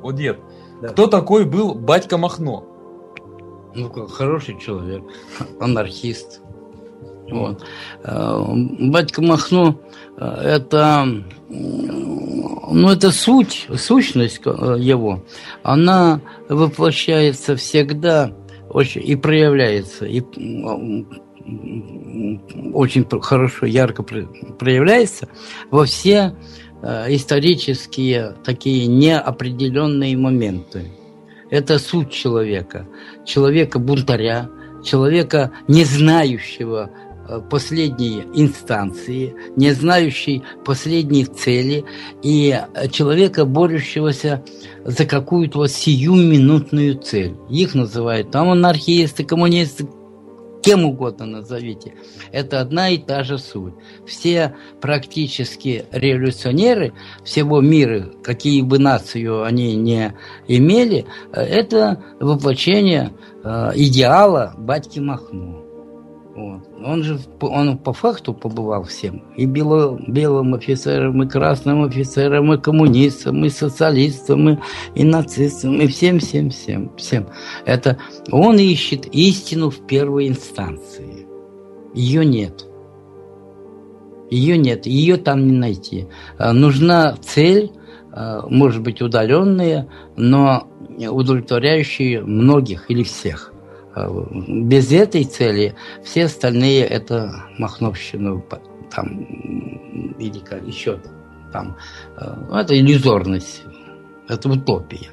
Вот, дед, да. кто такой был батька Махно? Ну, хороший человек, анархист. Вот. Э, батька Махно э, – это, ну, это суть, сущность э, его. Она воплощается всегда очень, и проявляется, и очень хорошо, ярко проявляется во все исторические такие неопределенные моменты. Это суть человека, человека-бунтаря, человека, не знающего Э, последней инстанции, не знающей последней цели и человека, борющегося за какую-то вот сиюминутную цель. Их называют там анархисты, коммунисты, кем угодно назовите. Это одна и та же суть. Все практически революционеры всего мира, какие бы нацию они не имели, э, это воплощение э, идеала батьки Махно. Вот. Он же он по факту побывал всем. И бело, белым офицерам, и красным офицерам, и коммунистам, и социалистам, и, и нацистам, и всем, всем, всем, всем. Это он ищет истину в первой инстанции. Ее нет. Ее нет, ее там не найти. А, нужна цель, а, может быть, удаленная, но удовлетворяющая многих или всех. А, без этой цели все остальные это махновщину там или как еще там. А, это иллюзорность, это утопия.